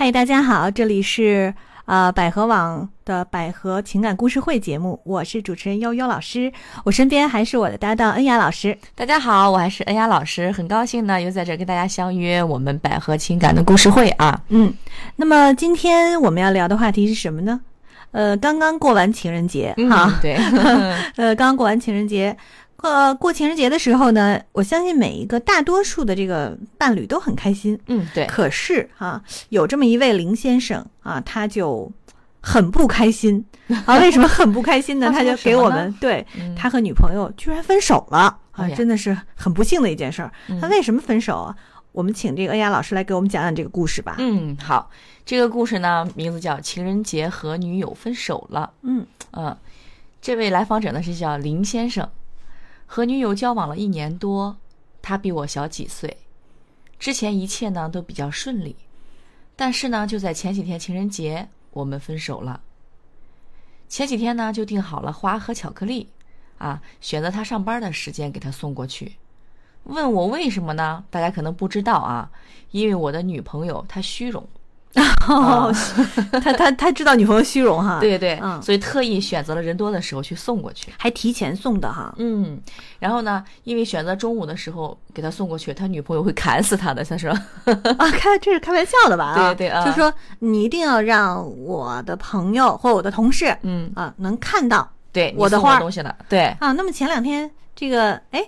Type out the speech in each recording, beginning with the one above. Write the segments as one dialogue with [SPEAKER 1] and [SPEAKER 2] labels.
[SPEAKER 1] 嗨，大家好，这里是呃百合网的百合情感故事会节目，我是主持人悠悠老师，我身边还是我的搭档恩雅老师。
[SPEAKER 2] 大家好，我还是恩雅老师，很高兴呢又在这跟大家相约我们百合情感的故事会啊。
[SPEAKER 1] 嗯，那么今天我们要聊的话题是什么呢？呃，刚刚过完情人节哈，
[SPEAKER 2] 嗯对，
[SPEAKER 1] 呃，刚刚过完情人节，呃，过情人节的时候呢，我相信每一个大多数的这个伴侣都很开心。
[SPEAKER 2] 嗯对，
[SPEAKER 1] 可是哈、有这么一位林先生啊，他就很不开心啊。为什么很不开心呢？他就给我们对
[SPEAKER 2] 嗯
[SPEAKER 1] 他和女朋友居然分手了啊，真的是很不幸的一件事儿。
[SPEAKER 2] 嗯
[SPEAKER 1] 他为什么分手啊？我们请这个恩雅老师来给我们讲讲这个故事吧。
[SPEAKER 2] 嗯好，这个故事呢名字叫《情人节和女友分手了》。
[SPEAKER 1] 嗯
[SPEAKER 2] 嗯，这位来访者呢是叫林先生，和女友交往了一年多，她比我小几岁，之前一切呢都比较顺利，但是呢就在前几天情人节我们分手了。前几天呢就订好了花和巧克力，啊，选择他上班的时间给他送过去。问我为什么呢？大家可能不知道啊，因为我的女朋友她虚荣，
[SPEAKER 1] 哦，他他他知道女朋友虚荣哈，，
[SPEAKER 2] 对对，
[SPEAKER 1] 嗯
[SPEAKER 2] 所以特意选择了人多的时候去送过去。
[SPEAKER 1] 还提前送的哈。
[SPEAKER 2] 嗯，然后呢，因为选择中午的时候给他送过去，他女朋友会砍死他的。他说，
[SPEAKER 1] 啊，开这是开玩笑的吧？啊，
[SPEAKER 2] 对对啊
[SPEAKER 1] 就说你一定要让我的朋友或我的同事
[SPEAKER 2] 嗯，
[SPEAKER 1] 啊能看到
[SPEAKER 2] 对，你
[SPEAKER 1] 我的花
[SPEAKER 2] 东西了，对，
[SPEAKER 1] 啊。那么前两天这个，哎，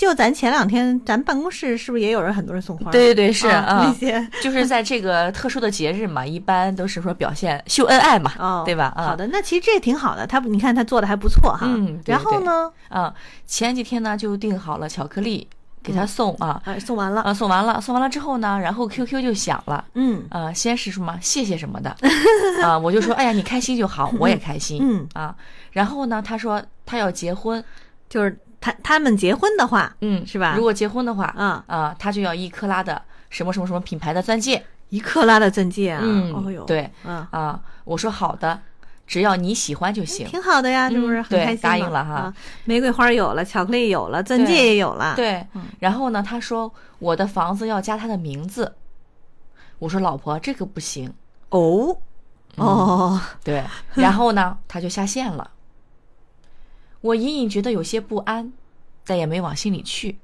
[SPEAKER 1] 就咱前两天咱办公室是不是也有人很多人送花？
[SPEAKER 2] 对对对，是
[SPEAKER 1] 啊，那
[SPEAKER 2] 啊，
[SPEAKER 1] 些。
[SPEAKER 2] 就是在这个特殊的节日嘛，一般都是说表现秀恩爱嘛，
[SPEAKER 1] 哦，
[SPEAKER 2] 对吧？啊，
[SPEAKER 1] 好的，那其实这也挺好的，他你看他做的还不错哈。
[SPEAKER 2] 嗯对
[SPEAKER 1] 然后呢，
[SPEAKER 2] 啊，前几天呢就订好了巧克力给他送啊，
[SPEAKER 1] 哎，送完了，
[SPEAKER 2] 啊，送完了，送完了之后呢，然后 QQ 就响了。
[SPEAKER 1] 嗯。
[SPEAKER 2] 啊，先是什么谢谢什么的，啊，我就说，哎呀，你开心就好，我也开心，
[SPEAKER 1] 嗯，
[SPEAKER 2] 啊，然后呢，他说他要结婚，
[SPEAKER 1] 就是他他们结婚的话，
[SPEAKER 2] 嗯，
[SPEAKER 1] 是吧？
[SPEAKER 2] 如果结婚的话，
[SPEAKER 1] 啊，
[SPEAKER 2] 啊，他就要一克拉的什么什么什么品牌的钻戒，
[SPEAKER 1] 一克拉的钻戒啊，
[SPEAKER 2] 嗯
[SPEAKER 1] 哦呦，
[SPEAKER 2] 对
[SPEAKER 1] 啊，
[SPEAKER 2] 啊，我说好的，只要你喜欢就行，
[SPEAKER 1] 挺好的呀，是不是？很开心吗
[SPEAKER 2] 答应了哈。
[SPEAKER 1] 啊玫瑰花有了，巧克力有了，钻戒也有了，，
[SPEAKER 2] 对
[SPEAKER 1] 嗯，
[SPEAKER 2] 然后呢，他说我的房子要加他的名字，我说老婆这个不行，
[SPEAKER 1] 哦？哦，
[SPEAKER 2] 对，然后呢，他就下线了，我隐隐觉得有些不安，但也没往心里去。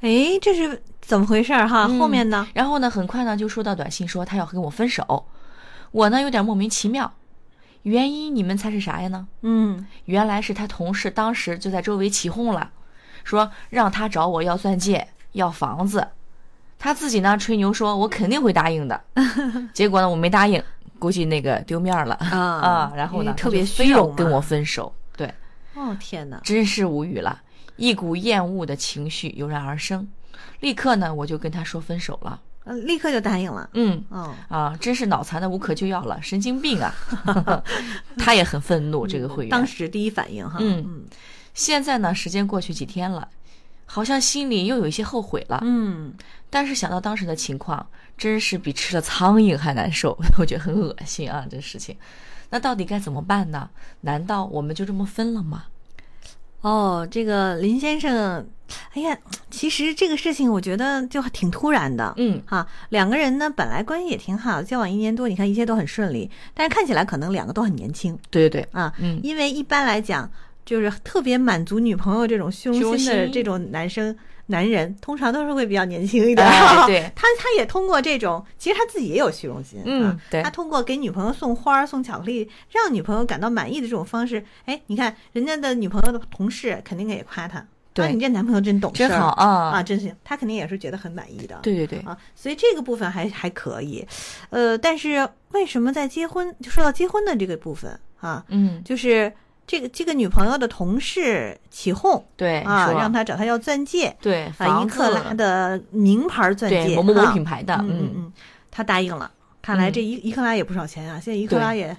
[SPEAKER 1] 哎，这是怎么回事儿哈？
[SPEAKER 2] 嗯
[SPEAKER 1] 后面呢？
[SPEAKER 2] 然后呢，很快呢就收到短信说他要跟我分手，我呢有点莫名其妙，原因你们猜是啥呀呢？
[SPEAKER 1] 嗯，
[SPEAKER 2] 原来是他同事当时就在周围起哄了，说让他找我要钻戒、要房子，他自己呢吹牛说我肯定会答应的，结果呢我没答应，估计那个丢面了
[SPEAKER 1] 啊
[SPEAKER 2] 啊，然后呢
[SPEAKER 1] 特别
[SPEAKER 2] 他就非
[SPEAKER 1] 虚荣嘛
[SPEAKER 2] 要跟我分手，对，
[SPEAKER 1] 哦天哪，
[SPEAKER 2] 真是无语了，一股厌恶的情绪油然而生，立刻呢我就跟他说分手了，
[SPEAKER 1] 嗯立刻就答应了。
[SPEAKER 2] 嗯。
[SPEAKER 1] 哦，
[SPEAKER 2] 啊，真是脑残的无可救药了，神经病啊！他也很愤怒，这个会员。
[SPEAKER 1] 当时第一反应哈，
[SPEAKER 2] 嗯
[SPEAKER 1] 嗯
[SPEAKER 2] 现在呢，时间过去几天了，好像心里又有一些后悔了。
[SPEAKER 1] 嗯，
[SPEAKER 2] 但是想到当时的情况，真是比吃了苍蝇还难受，我觉得很恶心啊，这事情。那到底该怎么办呢？难道我们就这么分了吗？
[SPEAKER 1] 哦，这个林先生，哎呀，其实这个事情我觉得就挺突然的。
[SPEAKER 2] 嗯，
[SPEAKER 1] 哈，两个人呢本来关系也挺好，交往一年多，你看一切都很顺利，但是看起来可能两个都很年轻
[SPEAKER 2] 对对对，
[SPEAKER 1] 啊。
[SPEAKER 2] 嗯
[SPEAKER 1] 因为一般来讲，就是特别满足女朋友这种虚荣
[SPEAKER 2] 心
[SPEAKER 1] 心的这种男生男人，通常都是会比较年轻一点。
[SPEAKER 2] 哎 对
[SPEAKER 1] 他他也通过这种，其实他自己也有虚荣心。
[SPEAKER 2] 嗯
[SPEAKER 1] 啊
[SPEAKER 2] 对
[SPEAKER 1] 他通过给女朋友送花儿、送巧克力，让女朋友感到满意的这种方式，哎，你看人家的女朋友的同事肯定也夸他，
[SPEAKER 2] 对
[SPEAKER 1] 啊，你这男朋友真懂
[SPEAKER 2] 真好啊
[SPEAKER 1] 啊，真行，他肯定也是觉得很满意的。
[SPEAKER 2] 对对对，
[SPEAKER 1] 啊，所以这个部分还还可以，呃，但是为什么在结婚就说到结婚的这个部分啊，
[SPEAKER 2] 嗯，
[SPEAKER 1] 就是这个这个女朋友的同事起哄
[SPEAKER 2] 对
[SPEAKER 1] 啊，
[SPEAKER 2] 说
[SPEAKER 1] 让他找他要钻戒
[SPEAKER 2] 对
[SPEAKER 1] 啊，一克拉的名牌钻戒，
[SPEAKER 2] 对某某某
[SPEAKER 1] 啊
[SPEAKER 2] 品牌的，
[SPEAKER 1] 嗯嗯嗯，他答应了。看来这一一克拉也不少钱啊，现在一克拉也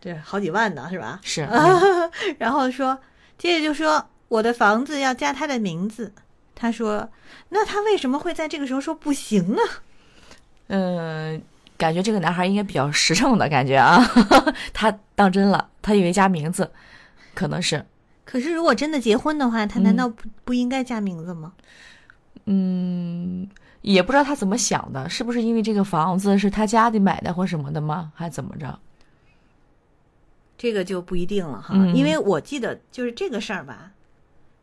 [SPEAKER 1] 这好几万呢，是吧？
[SPEAKER 2] 是，嗯
[SPEAKER 1] 然后说，接着就说我的房子要加他的名字。他说，那他为什么会在这个时候说不行呢？
[SPEAKER 2] 嗯，感觉这个男孩应该比较实诚的感觉啊，他当真了，他以为加名字，可能是，
[SPEAKER 1] 可是如果真的结婚的话，他难道不、不应该加名字吗？
[SPEAKER 2] 嗯，也不知道他怎么想的，是不是因为这个房子是他家里买的或什么的吗？还怎么着？
[SPEAKER 1] 这个就不一定了哈，
[SPEAKER 2] 嗯
[SPEAKER 1] 因为我记得就是这个事儿吧。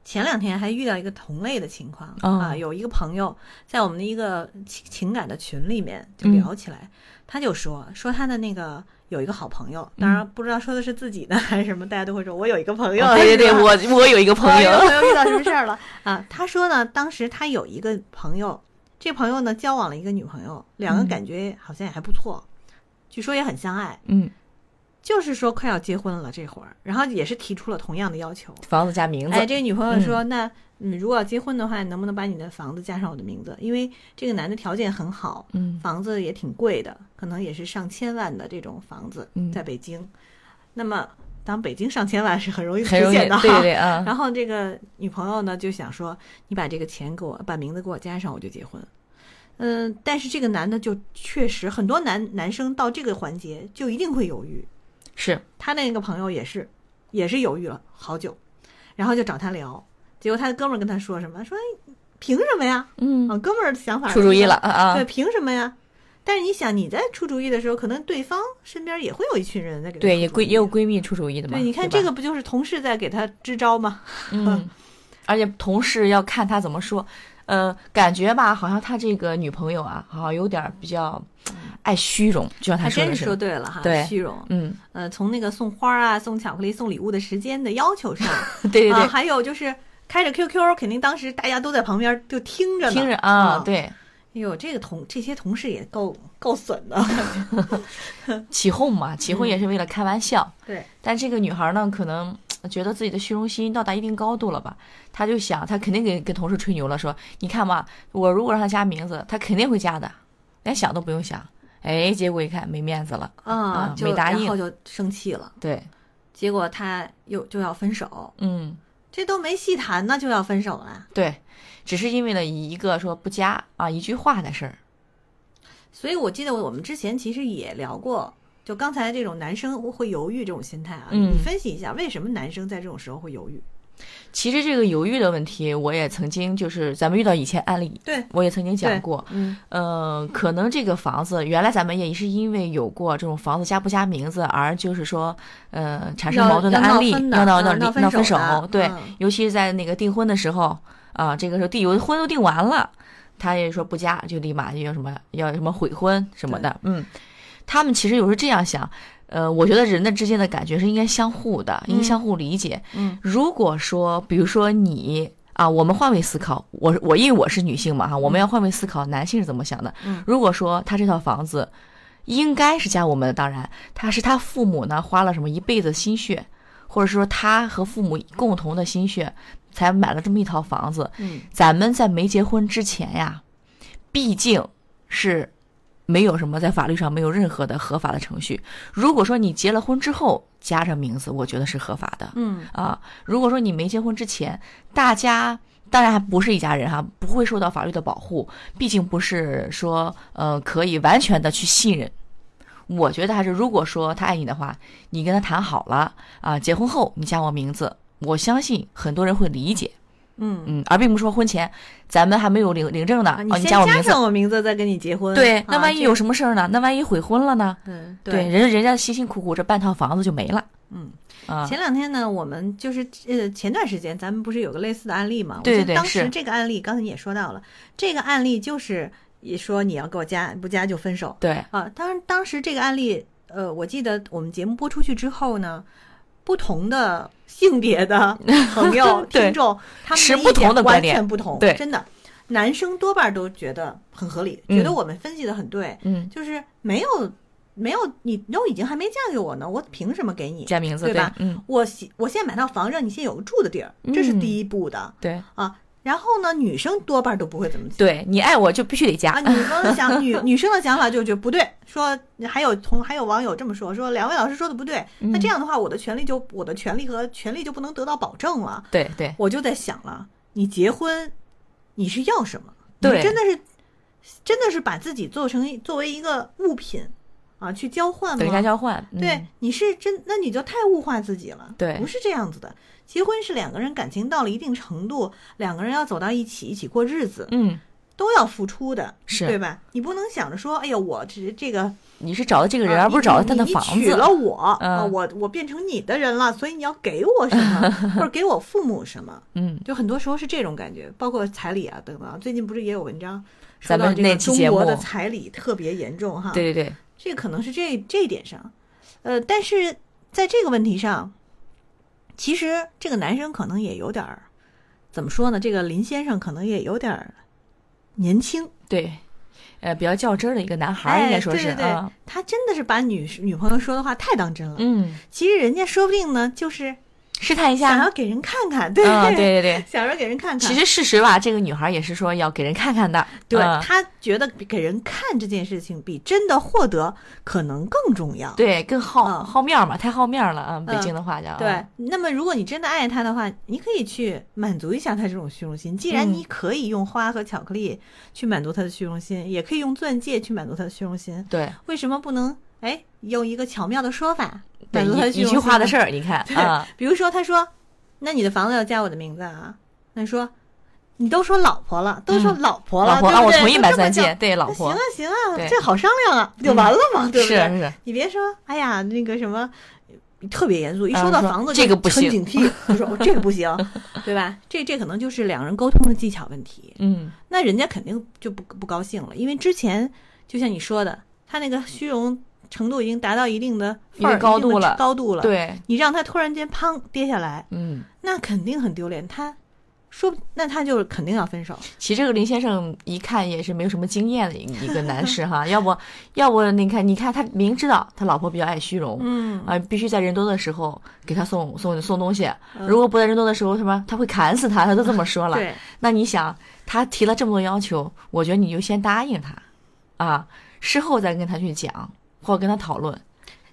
[SPEAKER 1] 前两天还遇到一个同类的情况、
[SPEAKER 2] 哦。
[SPEAKER 1] 啊，有一个朋友在我们的一个情情感的群里面就
[SPEAKER 2] 嗯。
[SPEAKER 1] 聊起来，他就说说他的那个有一个好朋友，当然不知道说的是自己的还是什么，大家都会说我有一个朋友，
[SPEAKER 2] 哦对对对，我我有一个朋友。
[SPEAKER 1] 朋友遇到什么事儿了？啊？他说呢，当时他有一个朋友，这朋友呢交往了一个女朋友，两个
[SPEAKER 2] 嗯。
[SPEAKER 1] 感觉好像也还不错，据说也很相爱，
[SPEAKER 2] 嗯，
[SPEAKER 1] 就是说快要结婚了这会儿，然后也是提出了同样的要求。
[SPEAKER 2] 房子加名字，
[SPEAKER 1] 哎，这个女朋友说，那嗯，如果要结婚的话，能不能把你的房子加上我的名字？因为这个男的条件很好，
[SPEAKER 2] 嗯
[SPEAKER 1] 房子也挺贵的，可能也是上千万的这种房子
[SPEAKER 2] 嗯，
[SPEAKER 1] 在北京。那么，当北京上千万是很容易出
[SPEAKER 2] 很容易，
[SPEAKER 1] 现的哈。
[SPEAKER 2] 对对对啊，
[SPEAKER 1] 然后这个女朋友呢就想说，你把这个钱给我，把名字给我加上，我就结婚。嗯，但是这个男的就确实很多男男生到这个环节就一定会犹豫。
[SPEAKER 2] 是
[SPEAKER 1] 他那个朋友也是，也是犹豫了好久，然后就找他聊，结果他的哥们儿跟他说什么？说哎凭什么呀？
[SPEAKER 2] 嗯
[SPEAKER 1] 啊，哥们儿的想法
[SPEAKER 2] 出主意了，啊啊
[SPEAKER 1] 对，，凭什么呀？但是你想，你在出主意的时候，可能对方身边也会有一群人在给他
[SPEAKER 2] 对，也闺也有闺蜜出主意的嘛，
[SPEAKER 1] 对，你看这个不就是同事在给他支招吗？
[SPEAKER 2] 嗯，而且同事要看他怎么说，呃，感觉吧，好像他这个女朋友啊，好像有点比较爱虚荣，就像他说的
[SPEAKER 1] 还真是说对了哈，
[SPEAKER 2] 对
[SPEAKER 1] 虚荣。
[SPEAKER 2] 嗯，
[SPEAKER 1] 呃，从那个送花啊、送巧克力、送礼物的时间的要求上，啊，
[SPEAKER 2] 对。
[SPEAKER 1] 还有就是开着 QQ，肯定当时大家都在旁边就听着呢，
[SPEAKER 2] 听着啊，
[SPEAKER 1] 嗯
[SPEAKER 2] 对，
[SPEAKER 1] 哎呦，这个同这些同事也够够损的，
[SPEAKER 2] 起哄嘛，起哄也是为了开玩笑，
[SPEAKER 1] 对，
[SPEAKER 2] 但这个女孩呢，可能呃觉得自己的虚荣心到达一定高度了吧，她就想，她肯定给跟同事吹牛了，说你看嘛，我如果让她加名字，她肯定会加的，连想都不用想。哎，结果一看没面子了，
[SPEAKER 1] 啊
[SPEAKER 2] 没答应
[SPEAKER 1] 然后就生气了，
[SPEAKER 2] 对，
[SPEAKER 1] 结果他又就要分手，
[SPEAKER 2] 嗯，
[SPEAKER 1] 这都没细谈呢，就要分手了。
[SPEAKER 2] 对，只是因为了一个说不加啊一句话的事儿，
[SPEAKER 1] 所以我记得我们之前其实也聊过，就刚才这种男生会犹豫这种心态啊，
[SPEAKER 2] 嗯
[SPEAKER 1] 你分析一下为什么男生在这种时候会犹豫？
[SPEAKER 2] 其实这个犹豫的问题，我也曾经就是咱们遇到以前案例，
[SPEAKER 1] 对，
[SPEAKER 2] 我也曾经讲过，
[SPEAKER 1] 嗯。
[SPEAKER 2] 呃，可能这个房子原来咱们也是因为有过这种房子加不加名字，而就是说，呃，产生矛盾的案例，闹闹
[SPEAKER 1] 啊闹分
[SPEAKER 2] 闹分
[SPEAKER 1] 手，
[SPEAKER 2] 对，
[SPEAKER 1] 嗯。
[SPEAKER 2] 尤其是在那个订婚的时候啊，这个时候订有的婚都订完了，他也说不加，就立马就要什么要什么悔婚什么的，嗯，他们其实有时候这样想。呃，我觉得人的之间的感觉是应该相互的，应相互理解。
[SPEAKER 1] 嗯
[SPEAKER 2] 如果说，比如说你啊，我们换位思考，我我因为我是女性嘛哈，我们要换位思考，男性是怎么想的？
[SPEAKER 1] 嗯
[SPEAKER 2] 如果说他这套房子应该是加我们的，当然他是他父母呢花了什么一辈子心血，或者说他和父母共同的心血才买了这么一套房子。
[SPEAKER 1] 嗯
[SPEAKER 2] 咱们在没结婚之前呀，毕竟是没有什么在法律上没有任何的合法的程序。如果说你结了婚之后加上名字，我觉得是合法的。
[SPEAKER 1] 嗯
[SPEAKER 2] 啊，如果说你没结婚之前，大家当然还不是一家人哈，不会受到法律的保护，毕竟不是说呃可以完全的去信任。我觉得还是，如果说他爱你的话，你跟他谈好了啊，结婚后你加我名字，我相信很多人会理解，
[SPEAKER 1] 嗯
[SPEAKER 2] 嗯，而并不是说婚前咱们还没有领领证呢，
[SPEAKER 1] 你先
[SPEAKER 2] 加我名字，
[SPEAKER 1] 上我名字再跟你结婚，
[SPEAKER 2] 对，
[SPEAKER 1] 啊
[SPEAKER 2] 那万一有什么事儿呢？那万一悔婚了呢？
[SPEAKER 1] 嗯
[SPEAKER 2] 对，人人家辛辛苦苦这半套房子就没了，
[SPEAKER 1] 嗯。
[SPEAKER 2] 啊，
[SPEAKER 1] 前两天呢，我们就是呃前段时间咱们不是有个类似的案例嘛？
[SPEAKER 2] 对
[SPEAKER 1] 当时这个案例，刚才你也说到了，这个案例就是也说你要给我加，不加就分手
[SPEAKER 2] 对，
[SPEAKER 1] 啊。当然当时这个案例，呃，我记得我们节目播出去之后呢，不同的性别的 朋友听众，他们
[SPEAKER 2] 的不
[SPEAKER 1] 意见完
[SPEAKER 2] 同的观点
[SPEAKER 1] 全不同，
[SPEAKER 2] 对
[SPEAKER 1] 真的。男生多半都觉得很合理，
[SPEAKER 2] 嗯
[SPEAKER 1] 觉得我们分析的很对，
[SPEAKER 2] 嗯，
[SPEAKER 1] 就是没有没有你都已经还没嫁给我呢，我凭什么给你？
[SPEAKER 2] 加名字
[SPEAKER 1] 对吧
[SPEAKER 2] 嗯，
[SPEAKER 1] 我现我先买套房，让你先有个住的地儿，这是第一步的、
[SPEAKER 2] 对。
[SPEAKER 1] 啊。然后呢，女生多半都不会怎么想。
[SPEAKER 2] 对你爱我就必须得加
[SPEAKER 1] 啊，女生的想女 女生的想法就觉得不对，说还有同还有网友这么说，说两位老师说的不对，那
[SPEAKER 2] 嗯
[SPEAKER 1] 这样的话，我的权利就我的权利和权利就不能得到保证了。
[SPEAKER 2] 对对
[SPEAKER 1] 我就在想了，你结婚你是要什么？
[SPEAKER 2] 对
[SPEAKER 1] 你真的是真的是把自己做成一作为一个物品啊去交换吗？
[SPEAKER 2] 等价交换，嗯
[SPEAKER 1] 对，你是真，那你就太物化自己了。
[SPEAKER 2] 对
[SPEAKER 1] 不是这样子的。结婚是两个人感情到了一定程度，两个人要走到一起，一起过日子，
[SPEAKER 2] 嗯，
[SPEAKER 1] 都要付出的，
[SPEAKER 2] 是
[SPEAKER 1] 对吧？你不能想着说，哎呀，我这这个
[SPEAKER 2] 你是找的这个人，
[SPEAKER 1] 啊
[SPEAKER 2] 而不是找的他的房子。
[SPEAKER 1] 你娶了我，
[SPEAKER 2] 嗯
[SPEAKER 1] 啊，我我变成你的人了，所以你要给我什么，或者给我父母什么，
[SPEAKER 2] 嗯，
[SPEAKER 1] 就很多时候是这种感觉，包括彩礼啊等等。最近不是也有文章说
[SPEAKER 2] 咱们
[SPEAKER 1] 到这个
[SPEAKER 2] 那期节
[SPEAKER 1] 中国的彩礼特别严重哈？
[SPEAKER 2] 对对对，
[SPEAKER 1] 这可能是这这一点上，呃，但是在这个问题上，其实这个男生可能也有点儿怎么说呢？这个林先生可能也有点儿年轻，
[SPEAKER 2] 对，呃，比较较真儿的一个男孩应该说是
[SPEAKER 1] 对对对
[SPEAKER 2] 啊，
[SPEAKER 1] 他真的是把女女朋友说的话太当真了。
[SPEAKER 2] 嗯，
[SPEAKER 1] 其实人家说不定呢，就是
[SPEAKER 2] 试探一下。
[SPEAKER 1] 想要，给人看看，对、
[SPEAKER 2] 啊，对对对。
[SPEAKER 1] 想要给人看看。
[SPEAKER 2] 其实事实吧，这个女孩也是说要给人看看的，
[SPEAKER 1] 对、
[SPEAKER 2] 嗯
[SPEAKER 1] 他觉得给人看这件事情比真的获得可能更重要。
[SPEAKER 2] 对，更好
[SPEAKER 1] 嗯。
[SPEAKER 2] 好面儿嘛，太好面儿了啊，北
[SPEAKER 1] 嗯
[SPEAKER 2] 京的话叫，
[SPEAKER 1] 对，那么如果你真的爱她的话，你可以去满足一下她这种虚荣心。既然
[SPEAKER 2] 嗯。
[SPEAKER 1] 你可以用花和巧克力去满足她的虚荣心，也可以用钻戒去满足她的虚荣心，
[SPEAKER 2] 对。
[SPEAKER 1] 为什么不能哎用一个巧妙的说法
[SPEAKER 2] 对，
[SPEAKER 1] 满足他
[SPEAKER 2] 一句话的事儿，你看
[SPEAKER 1] 对
[SPEAKER 2] 啊，
[SPEAKER 1] 比如说，他说：“那你的房子要加我的名字啊？”那说：“你都说老婆了，都说
[SPEAKER 2] 嗯
[SPEAKER 1] 老婆了，
[SPEAKER 2] 老婆我同意买钻戒，对，老婆
[SPEAKER 1] 那行啊，行啊，这好商量啊，不就完了吗？对不
[SPEAKER 2] 是
[SPEAKER 1] 对？
[SPEAKER 2] 是，
[SPEAKER 1] 你别说，哎呀，那个什么。”特别严肃，一
[SPEAKER 2] 啊说
[SPEAKER 1] 说到房子就
[SPEAKER 2] 这个不行
[SPEAKER 1] 很警惕，就说、哦、这个不行，对吧？这这可能就是两人沟通的技巧问题。
[SPEAKER 2] 嗯，
[SPEAKER 1] 那人家肯定就不不高兴了，因为之前就像你说的，他那个虚荣程度已经达到一定的
[SPEAKER 2] 一定
[SPEAKER 1] 范儿一定的
[SPEAKER 2] 高度了
[SPEAKER 1] 高度了。，
[SPEAKER 2] 对，
[SPEAKER 1] 你让他突然间砰跌下来，
[SPEAKER 2] 嗯，
[SPEAKER 1] 那肯定很丢脸。他说，那他就肯定要分手。
[SPEAKER 2] 其实这个林先生一看也是没有什么经验的一 一个男士哈，要不要不你看，你看他明知道他老婆比较爱虚荣，
[SPEAKER 1] 嗯
[SPEAKER 2] 啊，必须在人多的时候给他送送送东西，
[SPEAKER 1] 嗯
[SPEAKER 2] 如果不在人多的时候，什么他会砍死他，他都这么说了。
[SPEAKER 1] 对，
[SPEAKER 2] 那你想，他提了这么多要求，我觉得你就先答应他，啊，事后再跟他去讲，或者跟他讨论。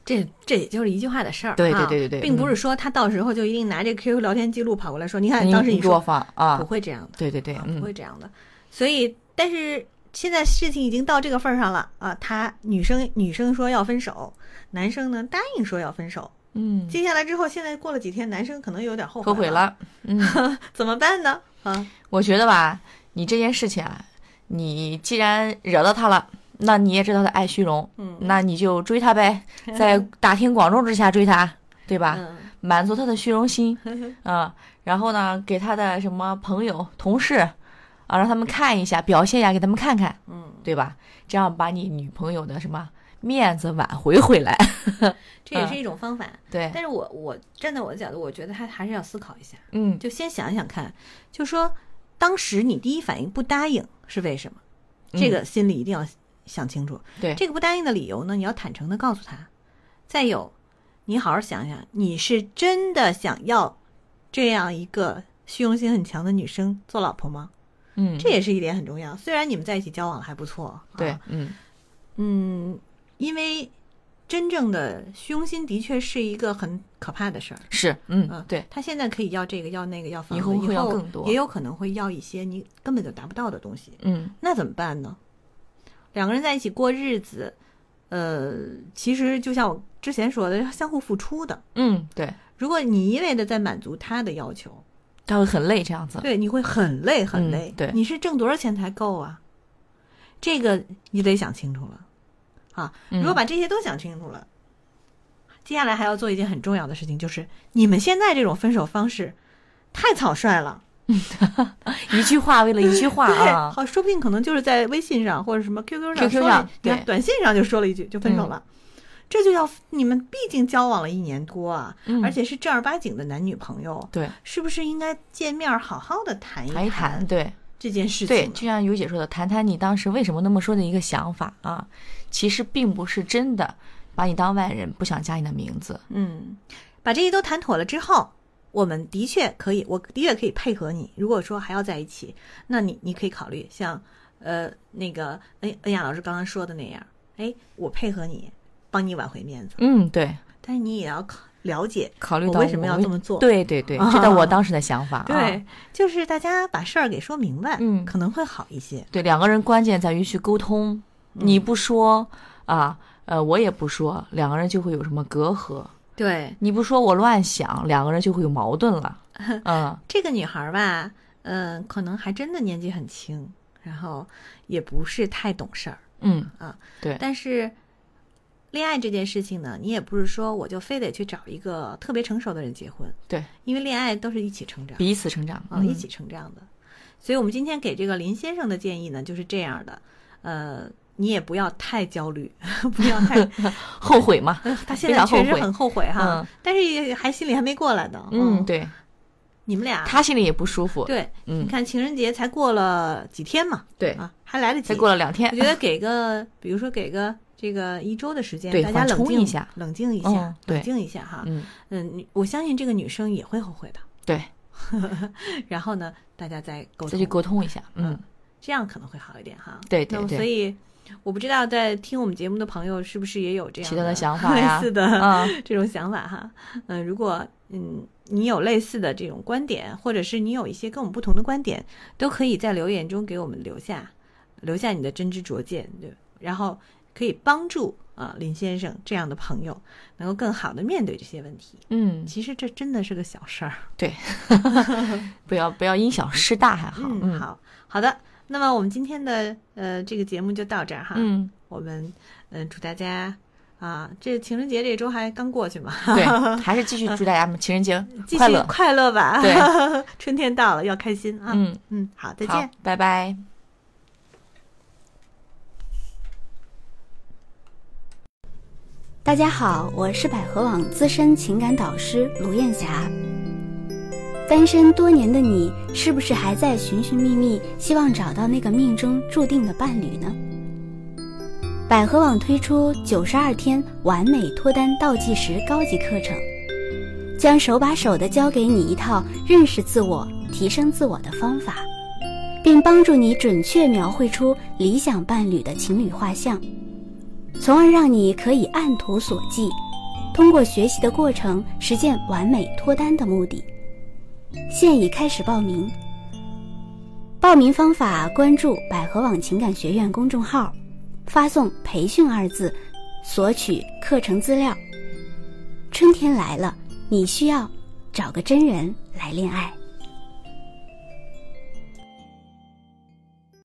[SPEAKER 1] 这这也就是一句话的事儿。
[SPEAKER 2] 对对
[SPEAKER 1] 啊
[SPEAKER 2] 对对对
[SPEAKER 1] 并不是说他到时候就一定拿这 QQ 聊天记录跑过来说，你看当时
[SPEAKER 2] 你
[SPEAKER 1] 说
[SPEAKER 2] 放啊
[SPEAKER 1] 不，会这样的。
[SPEAKER 2] 对对对，
[SPEAKER 1] 啊，不
[SPEAKER 2] 嗯
[SPEAKER 1] 会这样的。所以，但是现在事情已经到这个份儿上了啊，他女生女生说要分手，男生呢答应说要分手。
[SPEAKER 2] 嗯，
[SPEAKER 1] 接下来之后，现在过了几天，男生可能有点后悔
[SPEAKER 2] 后悔，了，嗯。
[SPEAKER 1] 怎么办呢？啊，
[SPEAKER 2] 我觉得吧，你这件事情啊，你既然惹到他了，那你也知道他爱虚荣，
[SPEAKER 1] 嗯。
[SPEAKER 2] 那你就追他呗，在大庭广众之下追他，对吧？
[SPEAKER 1] 嗯。
[SPEAKER 2] 满足他的虚荣心，啊，然后呢，给他的什么朋友、同事，啊，让他们看一下，表现一下，给他们看看，
[SPEAKER 1] 嗯，
[SPEAKER 2] 对吧？这样把你女朋友的什么面子挽回回来，
[SPEAKER 1] 这也是一种方法。
[SPEAKER 2] 对，
[SPEAKER 1] 但是我我站在我的角度，我觉得他还是要思考一下，
[SPEAKER 2] 嗯，
[SPEAKER 1] 就先想想看，就说当时你第一反应不答应是为什么？这个心里一定要想清楚。
[SPEAKER 2] 对，
[SPEAKER 1] 这个不答应的理由呢，你要坦诚的告诉他。再有，你好好想想，你是真的想要这样一个虚荣心很强的女生做老婆吗？
[SPEAKER 2] 嗯，
[SPEAKER 1] 这也是一点很重要。虽然你们在一起交往还不错，
[SPEAKER 2] 对
[SPEAKER 1] 啊，
[SPEAKER 2] 嗯，
[SPEAKER 1] 嗯，因为真正的虚荣心的确是一个很可怕的事儿。
[SPEAKER 2] 是，嗯
[SPEAKER 1] 嗯，
[SPEAKER 2] 对，
[SPEAKER 1] 他现在可以要这个要那个要房子，
[SPEAKER 2] 以后会要更多
[SPEAKER 1] 也有可能会要一些你根本就达不到的东西。
[SPEAKER 2] 嗯，
[SPEAKER 1] 那怎么办呢？两个人在一起过日子，呃，其实就像我之前说的，相互付出的。
[SPEAKER 2] 嗯，对，
[SPEAKER 1] 如果你一味的在满足他的要求，
[SPEAKER 2] 他会很累，这样子，
[SPEAKER 1] 对，你会很累很
[SPEAKER 2] 嗯
[SPEAKER 1] 累。
[SPEAKER 2] 对
[SPEAKER 1] 你是挣多少钱才够啊？这个你得想清楚了啊！
[SPEAKER 2] 嗯
[SPEAKER 1] 如果把这些都想清楚了，接下来还要做一件很重要的事情，就是你们现在这种分手方式太草率了。
[SPEAKER 2] 一句话为了一句话
[SPEAKER 1] 对，
[SPEAKER 2] 啊，
[SPEAKER 1] 好，说不定可能就是在微信上或者什么 QQ 上
[SPEAKER 2] QQ 上对。
[SPEAKER 1] 短信上就说了一句就分手了。这就要你们毕竟交往了一年多啊，
[SPEAKER 2] 嗯。
[SPEAKER 1] 而且是正儿八经的男女朋友，
[SPEAKER 2] 对，
[SPEAKER 1] 是不是应该见面好好的谈一
[SPEAKER 2] 谈一谈，对。
[SPEAKER 1] 这件事情？
[SPEAKER 2] 对，就像尤姐说的，谈谈你当时为什么那么说的一个想法啊，其实并不是真的把你当外人，不想加你的名字，
[SPEAKER 1] 嗯，把这些都谈妥了之后，我们的确可以，我的确可以配合你。如果说还要在一起，那你你可以考虑像呃那个恩恩雅老师刚刚说的那样，哎，我配合你，帮你挽回面子，
[SPEAKER 2] 嗯，对，
[SPEAKER 1] 但是你也要考了解
[SPEAKER 2] 考虑到
[SPEAKER 1] 我为什么要这么做。
[SPEAKER 2] 对对对，
[SPEAKER 1] 啊
[SPEAKER 2] 知道我当时的想法，啊
[SPEAKER 1] 对，就是大家把事儿给说明白，
[SPEAKER 2] 嗯
[SPEAKER 1] 可能会好一些。
[SPEAKER 2] 对，两个人关键在于去沟通，你不说啊，呃，我也不说，两个人就会有什么隔阂。
[SPEAKER 1] 对，
[SPEAKER 2] 你不说我乱想，两个人就会有矛盾了。嗯，
[SPEAKER 1] 这个女孩儿吧，嗯、可能还真的年纪很轻，然后也不是太懂事儿。
[SPEAKER 2] 嗯
[SPEAKER 1] 啊，
[SPEAKER 2] 对，
[SPEAKER 1] 但是恋爱这件事情呢，你也不是说我就非得去找一个特别成熟的人结婚，
[SPEAKER 2] 对，
[SPEAKER 1] 因为恋爱都是一起成长
[SPEAKER 2] 彼此成长
[SPEAKER 1] 啊，一起成长的。所以我们今天给这个林先生的建议呢，就是这样的，呃。你也不要太焦虑，不要太
[SPEAKER 2] 后悔嘛。
[SPEAKER 1] 他现在确实很后悔哈，但是也还心里还没过来呢。
[SPEAKER 2] 嗯，对，
[SPEAKER 1] 你们俩
[SPEAKER 2] 他心里也不舒服。
[SPEAKER 1] 对，
[SPEAKER 2] 嗯，
[SPEAKER 1] 你看情人节才过了几天嘛，
[SPEAKER 2] 对
[SPEAKER 1] 啊，还来得及，
[SPEAKER 2] 才过了两天。
[SPEAKER 1] 我觉得给个，比如说给个这个一周的时间，大家冷静
[SPEAKER 2] 一下，
[SPEAKER 1] 冷静一下，冷静一下哈。
[SPEAKER 2] 嗯
[SPEAKER 1] 嗯，我相信这个女生也会后悔的。
[SPEAKER 2] 对，
[SPEAKER 1] 然后呢，大家再沟通，
[SPEAKER 2] 再去沟通一下，嗯，
[SPEAKER 1] 这样可能会好一点哈。
[SPEAKER 2] 对对对，
[SPEAKER 1] 所以。我不知道在听我们节目的朋友是不是也有这样
[SPEAKER 2] 其他的想法
[SPEAKER 1] 类似的 这种想法哈？嗯，如果嗯你有类似的这种观点，或者是你有一些跟我们不同的观点，都可以在留言中给我们留下，留下你的真知灼见，对，然后可以帮助啊林先生这样的朋友能够更好的面对这些问题。
[SPEAKER 2] 嗯，
[SPEAKER 1] 其实这真的是个小事儿，
[SPEAKER 2] 对，不要不要因小失大还好。
[SPEAKER 1] 嗯，好好的。那么我们今天的呃这个节目就到这儿哈，
[SPEAKER 2] 嗯，
[SPEAKER 1] 我们嗯祝大家啊，这情人节这周还刚过去嘛，
[SPEAKER 2] 对，还是继续祝大家情人节
[SPEAKER 1] 快
[SPEAKER 2] 乐。
[SPEAKER 1] 快乐吧，
[SPEAKER 2] 对，
[SPEAKER 1] 春天到了要开心啊，
[SPEAKER 2] 嗯。
[SPEAKER 1] 嗯，好，再见，
[SPEAKER 2] 拜拜。
[SPEAKER 3] 大家好，我是百合网资深情感导师卢艳霞。单身多年的你，是不是还在寻寻觅觅，希望找到那个命中注定的伴侣呢？百合网推出九十二天完美脱单倒计时高级课程，将手把手的教给你一套认识自我、提升自我的方法，并帮助你准确描绘出理想伴侣的情侣画像，从而让你可以按图索骥，通过学习的过程实现完美脱单的目的。现已开始报名。报名方法：关注百合网情感学院公众号，发送“培训”二字，索取课程资料。春天来了，你需要找个真人来恋爱。